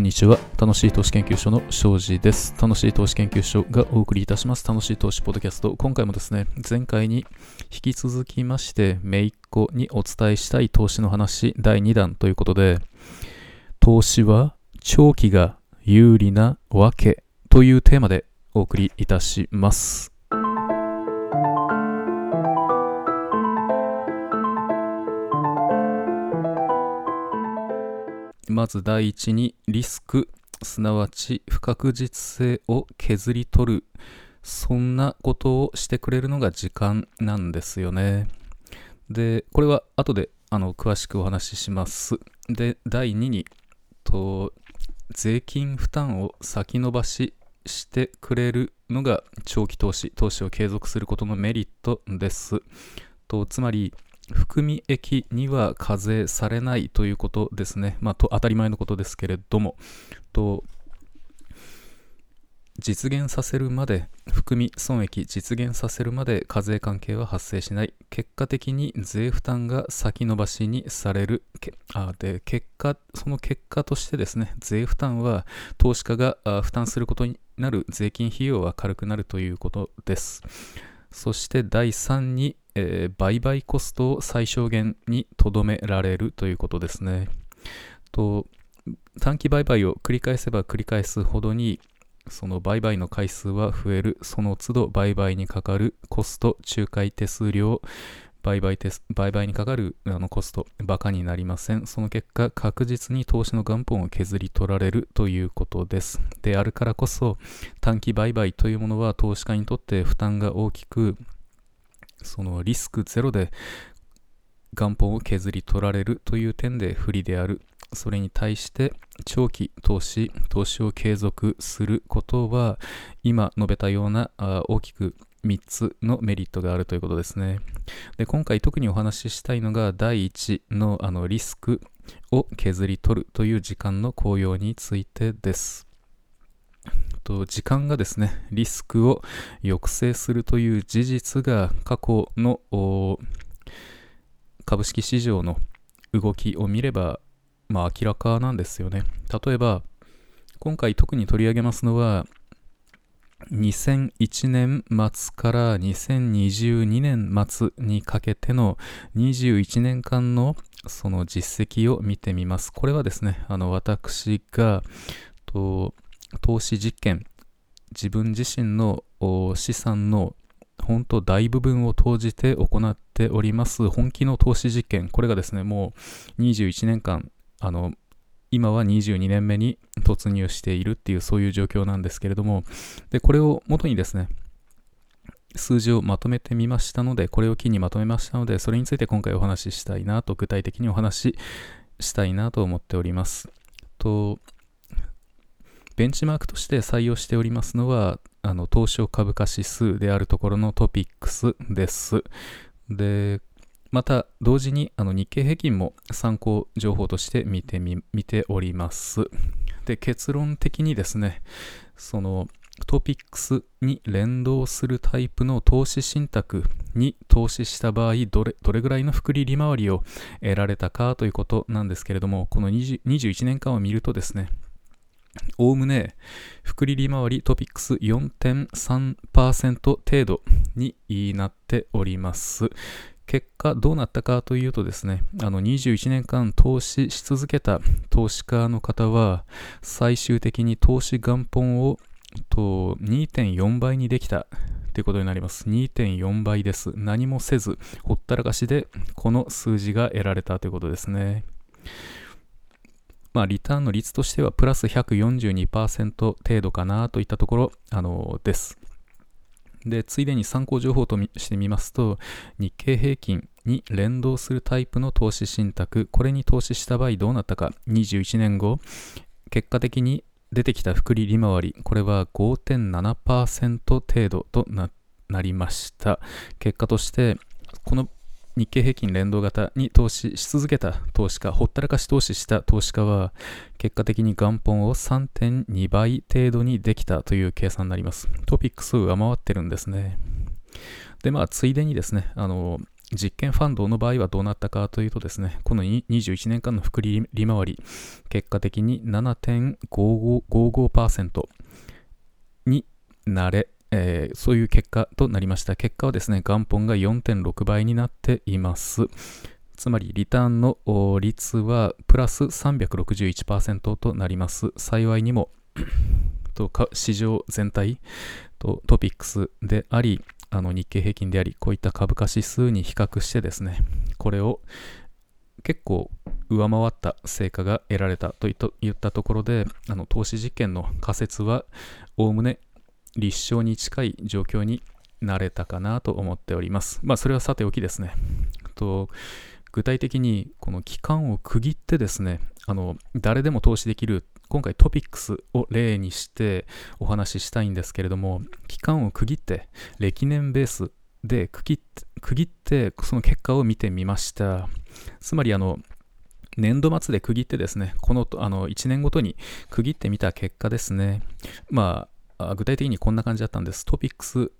こんにちは。楽しい投資研究所の庄司です。楽しい投資研究所がお送りいたします。楽しい投資ポッドキャスト。今回もですね、前回に引き続きまして、めいっ子にお伝えしたい投資の話第2弾ということで、投資は長期が有利なわけというテーマでお送りいたします。まず第一にリスク、すなわち不確実性を削り取る。そんなことをしてくれるのが時間なんですよね。で、これは後であの詳しくお話しします。で、第2に、と税金負担を先延ばししてくれるのが長期投資、投資を継続することのメリットです。とつまり、含み益には課税されないということですね。まあ、と当たり前のことですけれども、と実現させるまで、含み損益実現させるまで課税関係は発生しない。結果的に税負担が先延ばしにされる。あで結果、その結果としてですね、税負担は投資家が負担することになる税金費用は軽くなるということです。そして第3に、えー、売買コストを最小限にとどめられるということですね。と短期売買を繰り返せば繰り返すほどにその売買の回数は増えるその都度売買にかかるコスト仲介手数料売買テス売買にかかるあのコスト、バカになりません。その結果、確実に投資の元本を削り取られるということです。であるからこそ、短期売買というものは投資家にとって負担が大きく、そのリスクゼロで元本を削り取られるという点で不利である。それに対して長期投資、投資を継続することは今述べたような大きく3つのメリットがあるということですね。で今回特にお話ししたいのが第1のあのリスクを削り取るという時間の効用についてです。と時間がですね、リスクを抑制するという事実が過去の株式市場の動きを見れば、まあ明らかなんですよね。例えば、今回特に取り上げますのは、2001年末から2022年末にかけての21年間のその実績を見てみます。これはですね、あの私がと投資実験、自分自身の資産の本当大部分を投じて行っております本気の投資実験、これがですね、もう21年間、あの今は22年目に突入しているっていうそういう状況なんですけれども、で、これを元にですね、数字をまとめてみましたので、これを機にまとめましたので、それについて今回お話ししたいなと、具体的にお話ししたいなと思っております。と、ベンチマークとして採用しておりますのは、あの、東証株価指数であるところのトピックスです。で、また同時にあの日経平均も参考情報として見てみ見ております。で結論的にですねそのトピックスに連動するタイプの投資信託に投資した場合どれどれぐらいの複利利回りを得られたかということなんですけれどもこの21年間を見るとですねおおむね、複利利回りトピックス4.3%程度になっております。結果どうなったかというとですね、あの21年間投資し続けた投資家の方は、最終的に投資元本をと2.4倍にできたということになります。2.4倍です。何もせず、ほったらかしでこの数字が得られたということですね。まあ、リターンの率としてはプラス142%程度かなといったところ、あのです。で、ついでに参考情報としてみますと、日経平均に連動するタイプの投資信託、これに投資した場合どうなったか、21年後、結果的に出てきた複利利回り、これは5.7%程度となりました。結果として、この日経平均連動型に投資し続けた投資家、ほったらかし投資した投資家は、結果的に元本を3.2倍程度にできたという計算になります。トピックスを上回ってるんですね。で、まあ、ついでにですね、あの、実験ファンドの場合はどうなったかというとですね、この21年間の複利利回り、結果的に7.55%になれ、えー、そういう結果となりました。結果はですね、元本が4.6倍になっています。つまり、リターンの率はプラス361%となります。幸いにも と市場全体とトピックスであり、あの日経平均であり、こういった株価指数に比較してですね、これを結構上回った成果が得られたといったところで、あの投資実験の仮説はおおむね立証に近い状況になれたかなと思っております。まあそれはさておきですね。と具体的にこの期間を区切ってですね、あの誰でも投資できる今回トピックスを例にしてお話ししたいんですけれども、期間を区切って、歴年ベースで区切って区切ってその結果を見てみました。つまりあの、年度末で区切ってですね、このあの1年ごとに区切ってみた結果ですね、まあ、具体的にこんな感じだったんです。トピックス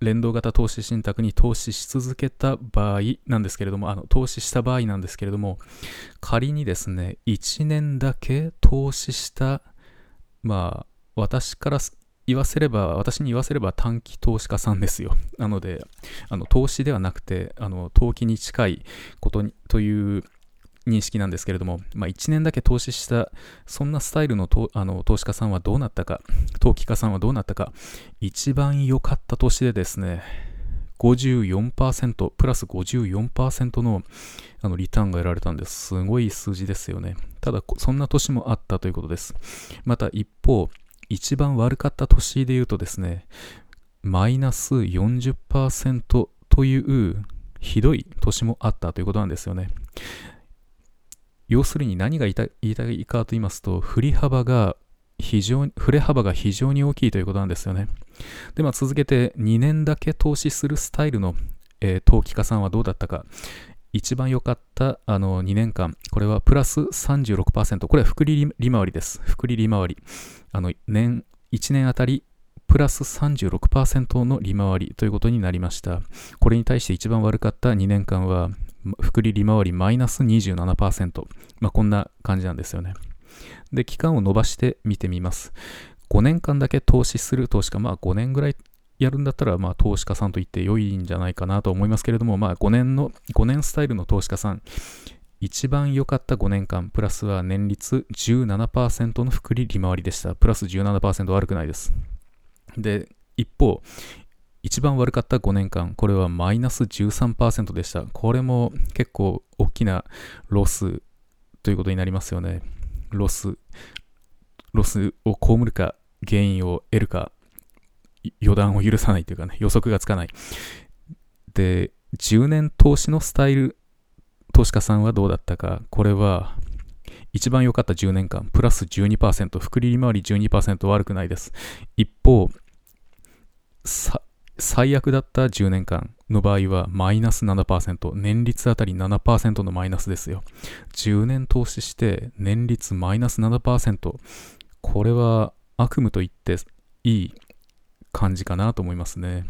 連動型投資信託に投資し続けた場合なんですけれども、あの投資した場合なんですけれども、仮にですね、1年だけ投資した、まあ、私から言わせれば、私に言わせれば短期投資家さんですよ。なので、あの投資ではなくて、あの投機に近いことにという認識なんですけれども、まあ、1年だけ投資した、そんなスタイルのあの投資家さんはどうなったか、投機家さんはどうなったか、一番良かった年でですね、54%、プラス54%のあのリターンが得られたんです。すごい数字ですよね。ただ、そんな年もあったということです。また一方、一番悪かった年で言うとですね、マイナス40%というひどい年もあったということなんですよね。要するに何が言いたいかと言いますと、振り幅が非常に、振れ幅が非常に大きいということなんですよね。で、まあ続けて2年だけ投資するスタイルの、えー、投機家さんはどうだったか。一番良かったあの2年間、これはプラス36%。これは複利利回りです。複利利回り。あの年、1年あたりプラス36%の利回りということになりました。これに対して一番悪かった2年間は複利利回りマイナス27%。まあ、こんな感じなんですよね。で、期間を伸ばして見てみます。5年間だけ投資する投資家、まあ5年ぐらいやるんだったら、まあ投資家さんと言って良いんじゃないかなと思いますけれども、まあ5年の、5年スタイルの投資家さん、一番良かった5年間、プラスは年率17%の複利利回りでした。プラス17%悪くないです。で、一方、一番悪かった5年間、これはマイナス13%でした。これも結構大きなロスということになりますよね。ロス、ロスを被るか、ゲインを得るか、予断を許さないというかね、予測がつかない。で、10年投資のスタイル、投資家さんはどうだったか、これは、一番良かった10年間、プラス12%、複利利回り12%悪くないです。一方、最悪だった10年間の場合はマイナス7%、年率あたり7%のマイナスですよ。10年投資して年率マイナス7%。これは悪夢と言っていい感じかなと思いますね。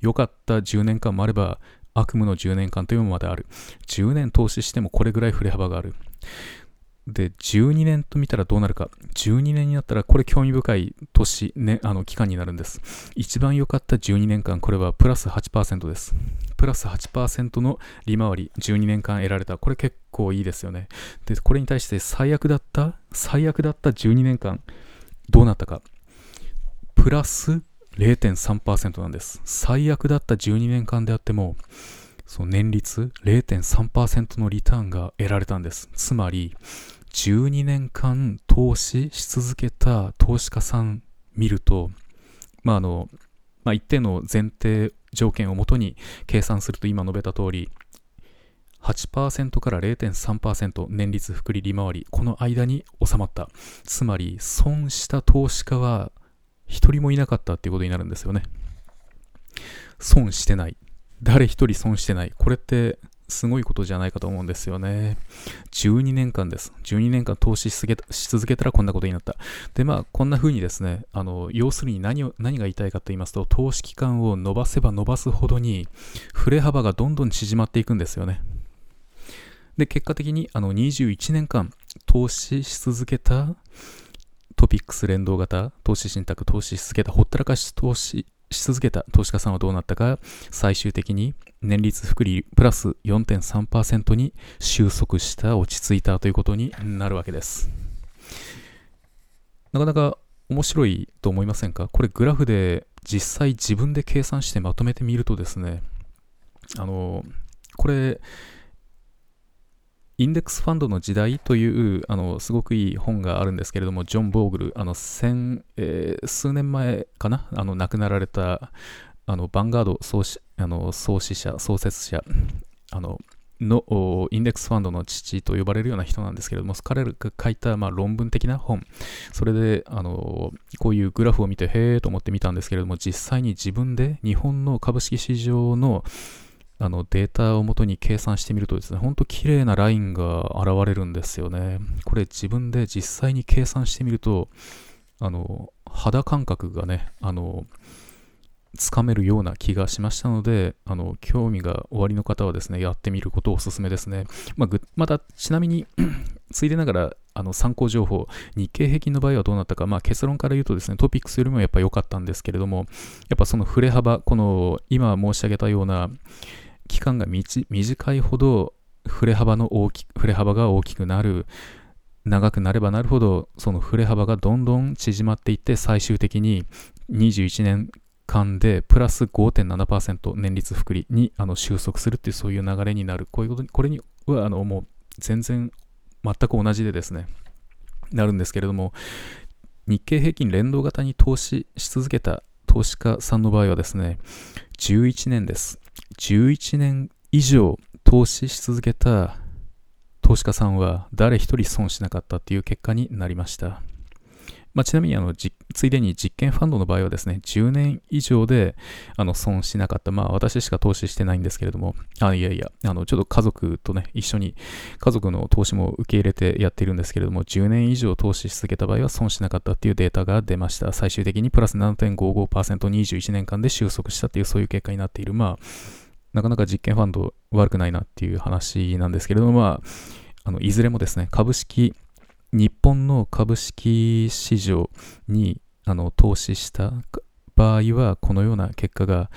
良かった10年間もあれば悪夢の10年間というのもまである。10年投資してもこれぐらい振れ幅がある。で、12年と見たらどうなるか。12年になったら、これ興味深い年、ね、あの、期間になるんです。一番良かった12年間、これはプラス8%です。プラス8%の利回り、12年間得られた。これ結構いいですよね。で、これに対して最悪だった、最悪だった12年間、どうなったか。プラス0.3%なんです。最悪だった12年間であっても、その年率0.3%のリターンが得られたんです。つまり、12年間投資し続けた投資家さん見ると、まああの、まあ、一定の前提条件をもとに計算すると今述べた通り、8%から0.3%年率複利利回り、この間に収まった。つまり、損した投資家は一人もいなかったっていうことになるんですよね。損してない。誰一人損してない。これってすごいことじゃないかと思うんですよね。12年間です。12年間投資し続けたらこんなことになった。で、まあ、こんな風にですね、あの、要するに何を、何が言いたいかと言いますと、投資期間を伸ばせば伸ばすほどに、振れ幅がどんどん縮まっていくんですよね。で、結果的に、あの、21年間投資し続けたトピックス連動型、投資信託、投資し続けた、ほったらかし投資し続けた投資家さんはどうなったか、最終的に年率複利プラス4.3%に収束した、落ち着いたということになるわけです。なかなか面白いと思いませんか？これグラフで実際自分で計算してまとめてみるとですね、あの、これ、インデックスファンドの時代というあのすごくいい本があるんですけれども、ジョン・ボーグル、あの千えー、数年前かな、あの亡くなられたあのバンガード創始あの創始者、創設者あののインデックスファンドの父と呼ばれるような人なんですけれども、彼が書いた、まあ、論文的な本、それであのこういうグラフを見て、へえと思って見たんですけれども、実際に自分で日本の株式市場のあのデータをもとに計算してみるとですね、ほんと綺麗なラインが現れるんですよね。これ自分で実際に計算してみると、あの、肌感覚がね、あの、つかめるような気がしましたので、あの、興味がおありの方はですね、やってみることをお勧めですね。まあ、また、ちなみに ついでながら、あの参考情報、日経平均の場合はどうなったか、まあ、結論から言うとですね、トピックスよりもやっぱ良かったんですけれども、やっぱその振れ幅、この今申し上げたような、期間が短いほど振れ幅の大き振れ幅が大きくなる長くなればなるほどその振れ幅がどんどん縮まっていって最終的に21年間でプラス5.7%年率複利にあの収束するっていうそういう流れになる。こういうことにこれにはあのもう全然全く同じでですねなるんですけれども日経平均連動型に投資し続けた投資家さんの場合はですね11年です。11年以上投資し続けた投資家さんは誰一人損しなかったという結果になりました。まあ、ちなみにあのついでに実験ファンドの場合はですね、10年以上であの損しなかった、まあ私しか投資してないんですけれども、あいやいや、あのちょっと家族とね、一緒に家族の投資も受け入れてやっているんですけれども、10年以上投資し続けた場合は損しなかったっていうデータが出ました。最終的にプラス7.55%、21年間で収束したっていうそういう結果になっている。まあなかなか実験ファンド悪くないなっていう話なんですけれども、まあ、あのいずれもですね、株式、日本の株式市場にあの投資した場合は、このような結果が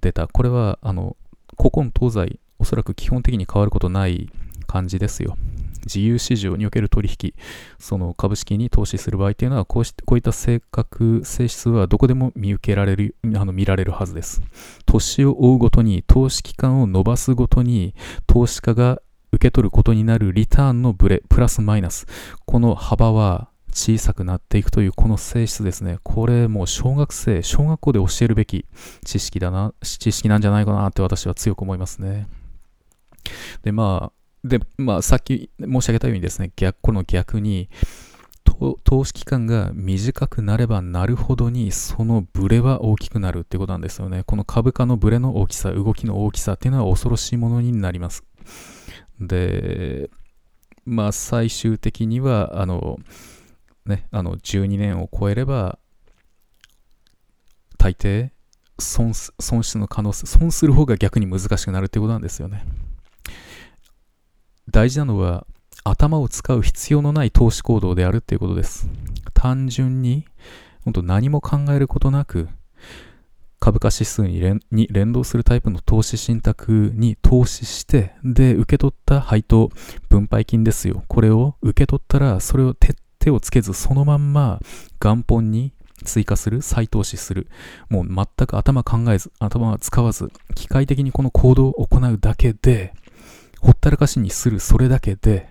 出た。これは、あの、古今東西、おそらく基本的に変わることない感じですよ。自由市場における取引、その株式に投資する場合っていうのは、こうしこういった性格、性質はどこでも見受けられる、あの見られるはずです。年を追うごとに、投資期間を伸ばすごとに、投資家が受け取ることになるリターンのブレ、プラスマイナス、この幅は小さくなっていくというこの性質ですね。これもう小学生、小学校で教えるべき知識だな、知識なんじゃないかなって私は強く思いますね。で、まあ、で、まあ、さっき申し上げたようにですね、逆、この逆に、投資期間が短くなればなるほどに、そのブレは大きくなるってことなんですよね。この株価のブレの大きさ、動きの大きさっていうのは恐ろしいものになります。で、まあ、最終的には、あの、ね、あの、12年を超えれば、大抵損、損失の可能性、損する方が逆に難しくなるってことなんですよね。大事なのは頭を使う必要のない投資行動であるっていうことです。単純に本当何も考えることなく株価指数に連動するタイプの投資信託に投資して、で、受け取った配当、分配金ですよ。これを受け取ったら、それを手手をつけず、そのまんま元本に追加する、再投資する。もう全く頭考えず、頭は使わず、機械的にこの行動を行うだけで、ほったらかしにするそれだけで、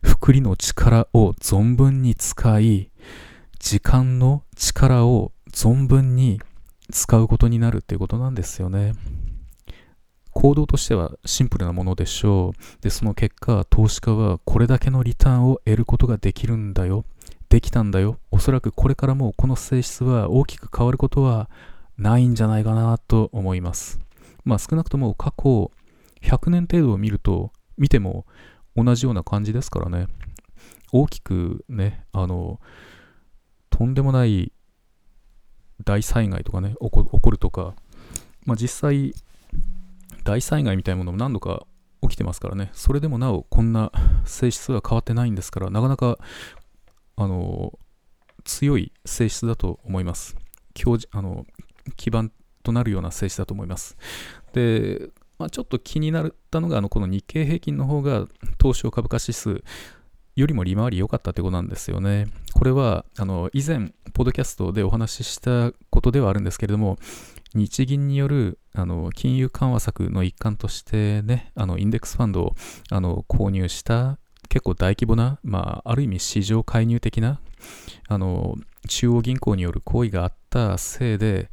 福利の力を存分に使い、時間の力を存分に使うことになるっていうことなんですよね。行動としてはシンプルなものでしょう。で、その結果、投資家はこれだけのリターンを得ることができるんだよ。できたんだよ。おそらくこれからもこの性質は大きく変わることはないんじゃないかなと思います。まあ少なくとも過去100年程度を見ると、見ても同じような感じですからね。大きくね、あの、とんでもない大災害とかね、起こるとか、まあ、実際、大災害みたいなものも何度か起きてますからね、それでもなお、こんな性質は変わってないんですから、なかなか、あの、強い性質だと思います。強あの基盤となるような性質だと思います。で、まあ、ちょっと気になったのが、あのこの日経平均の方が東証株価指数よりも利回り良かったってことなんですよね。これは、あの、以前、ポッドキャストでお話ししたことではあるんですけれども、日銀によるあの金融緩和策の一環としてね、あのインデックスファンドをあの購入した結構大規模な、まあ、ある意味市場介入的なあの中央銀行による行為があったせいで、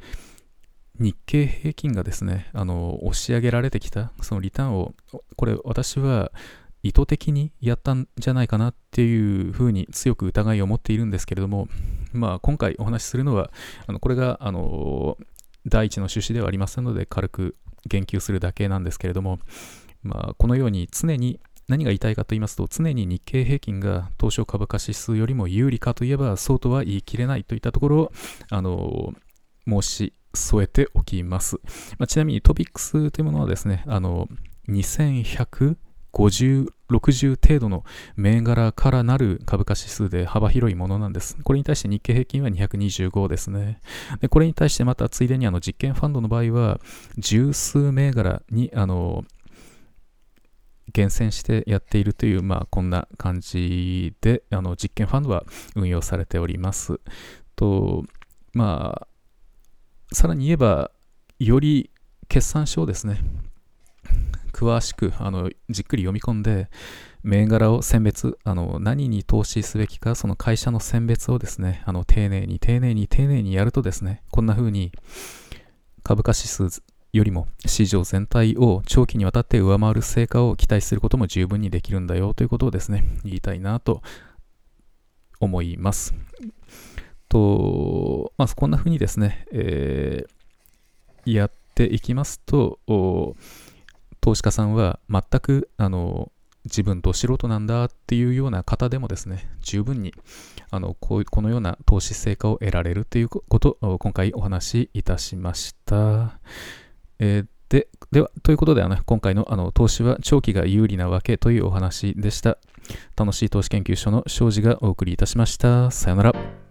日経平均がですね、あの押し上げられてきた、そのリターンを、これ私は意図的にやったんじゃないかなっていうふうに強く疑いを持っているんですけれども、まあ、今回お話しするのは、あのこれがあの第一の趣旨ではありませんので、軽く言及するだけなんですけれども、まあ、このように常に何が言いたいかと言いますと、常に日経平均が東証株価指数よりも有利かといえば、そうとは言い切れないといったところを、あの申し添えておきます。まあ、ちなみにトピックスというものはですね、あの2100 50、60程度の銘柄からなる株価指数で幅広いものなんです。これに対して日経平均は225ですね。でこれに対してまたついでにあの実験ファンドの場合は十数銘柄にあの厳選してやっているという、まあ、こんな感じであの実験ファンドは運用されております。と、まあ、さらに言えば、より決算書をですね、詳しくあのじっくり読み込んで、銘柄を選別、あの何に投資すべきか、その会社の選別をですね、あの丁寧に丁寧に丁寧にやるとですね、こんな風に株価指数よりも市場全体を長期にわたって上回る成果を期待することも十分にできるんだよということをですね、言いたいなと思います。と、まあ、こんな風にですね、えー、やっていきますと、投資家さんは全くあの自分と素人なんだっていうような方でもですね、十分にあのこうこのような投資成果を得られるということを今回お話しいたしました。えー、ででは、ということであの今回のあの投資は長期が有利なわけというお話でした。楽しい投資研究所の庄司がお送りいたしました。さよなら。